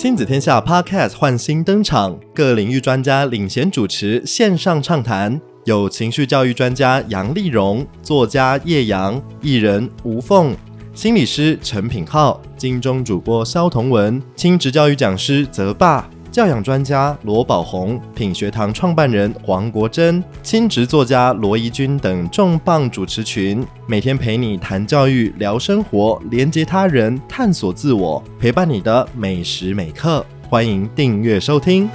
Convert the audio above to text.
亲子天下 Podcast 换新登场，各领域专家领衔主持，线上畅谈。有情绪教育专家杨丽蓉、作家叶阳、艺人吴凤、心理师陈品浩、金钟主播肖同文、亲职教育讲师泽爸。教养专家罗宝红、品学堂创办人黄国珍、亲职作家罗怡君等重磅主持群，每天陪你谈教育、聊生活、连接他人、探索自我，陪伴你的每时每刻。欢迎订阅收听。